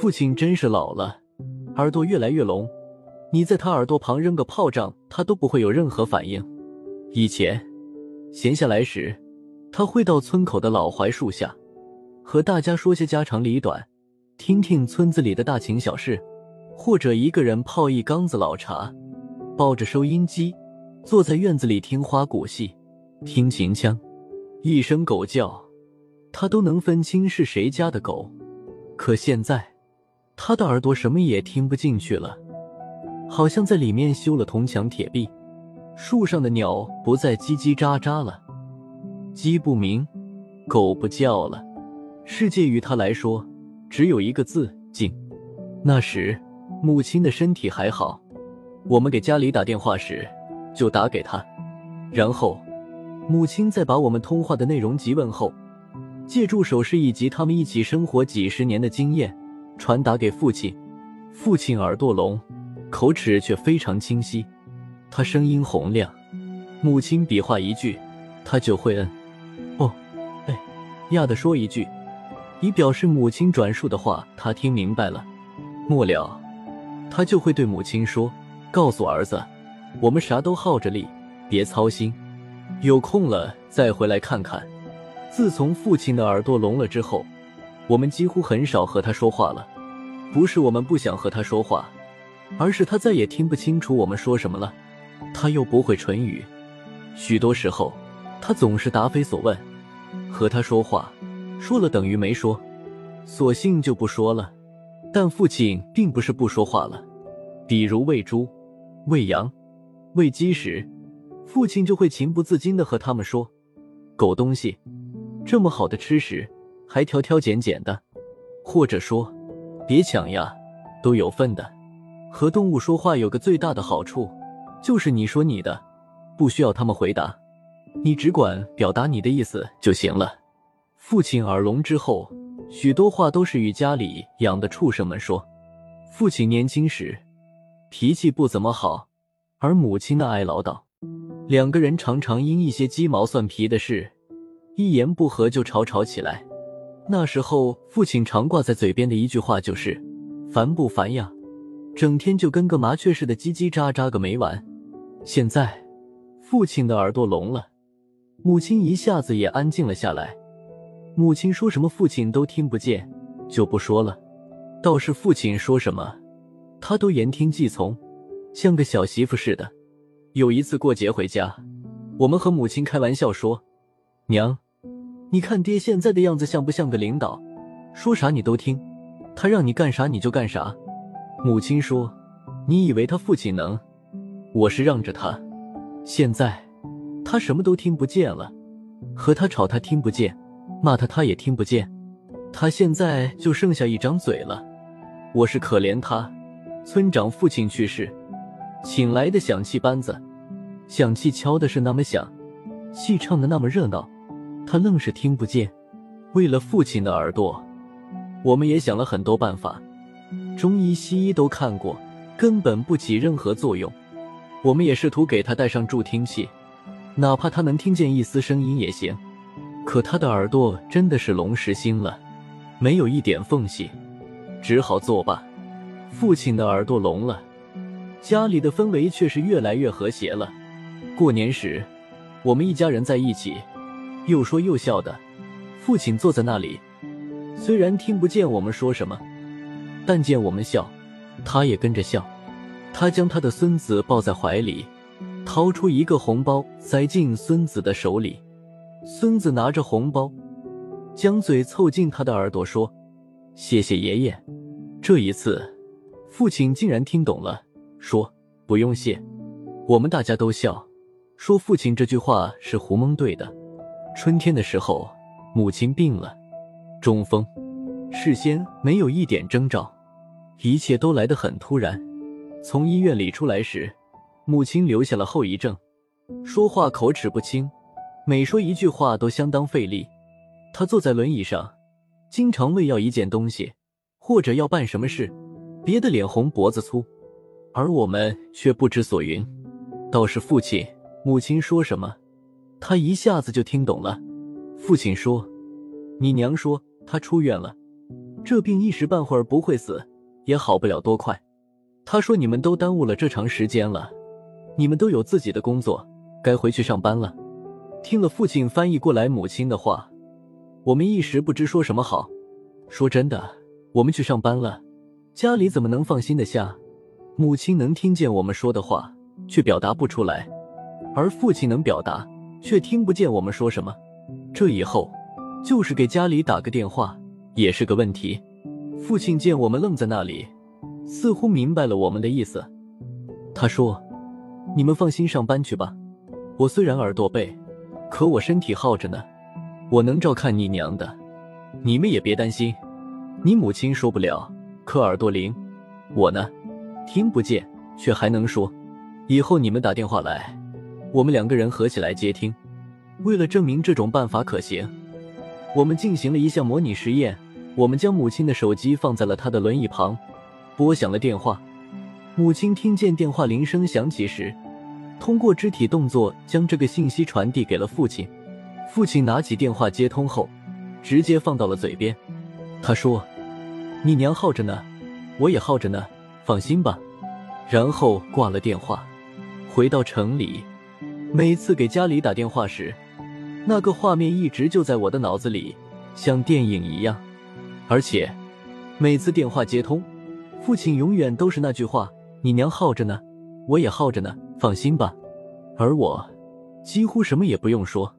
父亲真是老了，耳朵越来越聋。你在他耳朵旁扔个炮仗，他都不会有任何反应。以前闲下来时，他会到村口的老槐树下，和大家说些家长里短，听听村子里的大情小事，或者一个人泡一缸子老茶，抱着收音机，坐在院子里听花鼓戏，听秦腔，一声狗叫，他都能分清是谁家的狗。可现在，他的耳朵什么也听不进去了。好像在里面修了铜墙铁壁，树上的鸟不再叽叽喳喳了，鸡不鸣，狗不叫了，世界于他来说只有一个字：静。那时，母亲的身体还好，我们给家里打电话时就打给他，然后母亲再把我们通话的内容及问候，借助手势以及他们一起生活几十年的经验传达给父亲。父亲耳朵聋。口齿却非常清晰，他声音洪亮。母亲比划一句，他就会嗯、哦、哎呀的说一句，以表示母亲转述的话他听明白了。末了，他就会对母亲说：“告诉儿子，我们啥都耗着力，别操心，有空了再回来看看。”自从父亲的耳朵聋了之后，我们几乎很少和他说话了。不是我们不想和他说话。而是他再也听不清楚我们说什么了，他又不会唇语，许多时候他总是答非所问。和他说话，说了等于没说，索性就不说了。但父亲并不是不说话了，比如喂猪、喂羊、喂鸡时，父亲就会情不自禁地和他们说：“狗东西，这么好的吃食，还挑挑拣拣的。”或者说：“别抢呀，都有份的。”和动物说话有个最大的好处，就是你说你的，不需要他们回答，你只管表达你的意思就行了。父亲耳聋之后，许多话都是与家里养的畜生们说。父亲年轻时脾气不怎么好，而母亲呢爱唠叨，两个人常常因一些鸡毛蒜皮的事，一言不合就吵吵起来。那时候，父亲常挂在嘴边的一句话就是：“烦不烦呀？”整天就跟个麻雀似的叽叽喳喳个没完。现在，父亲的耳朵聋了，母亲一下子也安静了下来。母亲说什么，父亲都听不见，就不说了。倒是父亲说什么，他都言听计从，像个小媳妇似的。有一次过节回家，我们和母亲开玩笑说：“娘，你看爹现在的样子像不像个领导？说啥你都听，他让你干啥你就干啥。”母亲说：“你以为他父亲能？我是让着他。现在他什么都听不见了，和他吵他听不见，骂他他也听不见。他现在就剩下一张嘴了。我是可怜他。村长父亲去世，请来的响器班子，响器敲的是那么响，戏唱的那么热闹，他愣是听不见。为了父亲的耳朵，我们也想了很多办法。”中医、西医都看过，根本不起任何作用。我们也试图给他戴上助听器，哪怕他能听见一丝声音也行。可他的耳朵真的是龙实心了，没有一点缝隙，只好作罢。父亲的耳朵聋了，家里的氛围却是越来越和谐了。过年时，我们一家人在一起，又说又笑的。父亲坐在那里，虽然听不见我们说什么。但见我们笑，他也跟着笑。他将他的孙子抱在怀里，掏出一个红包塞进孙子的手里。孙子拿着红包，将嘴凑近他的耳朵说：“谢谢爷爷。”这一次，父亲竟然听懂了，说：“不用谢。”我们大家都笑，说父亲这句话是胡蒙对的。春天的时候，母亲病了，中风，事先没有一点征兆。一切都来得很突然。从医院里出来时，母亲留下了后遗症，说话口齿不清，每说一句话都相当费力。她坐在轮椅上，经常为要一件东西或者要办什么事，憋得脸红脖子粗，而我们却不知所云。倒是父亲、母亲说什么，他一下子就听懂了。父亲说：“你娘说她出院了，这病一时半会儿不会死，也好不了多快。他说你们都耽误了这长时间了，你们都有自己的工作，该回去上班了。听了父亲翻译过来母亲的话，我们一时不知说什么好。说真的，我们去上班了，家里怎么能放心的下？母亲能听见我们说的话，却表达不出来，而父亲能表达，却听不见我们说什么。这以后，就是给家里打个电话也是个问题。父亲见我们愣在那里，似乎明白了我们的意思。他说：“你们放心上班去吧，我虽然耳朵背。”可我身体好着呢，我能照看你娘的，你们也别担心。你母亲说不了，可耳朵灵，我呢，听不见却还能说。以后你们打电话来，我们两个人合起来接听。为了证明这种办法可行，我们进行了一项模拟实验。我们将母亲的手机放在了她的轮椅旁，拨响了电话。母亲听见电话铃声响起时。通过肢体动作将这个信息传递给了父亲。父亲拿起电话接通后，直接放到了嘴边。他说：“你娘耗着呢，我也耗着呢，放心吧。”然后挂了电话。回到城里，每次给家里打电话时，那个画面一直就在我的脑子里，像电影一样。而且每次电话接通，父亲永远都是那句话：“你娘耗着呢，我也耗着呢。”放心吧，而我几乎什么也不用说。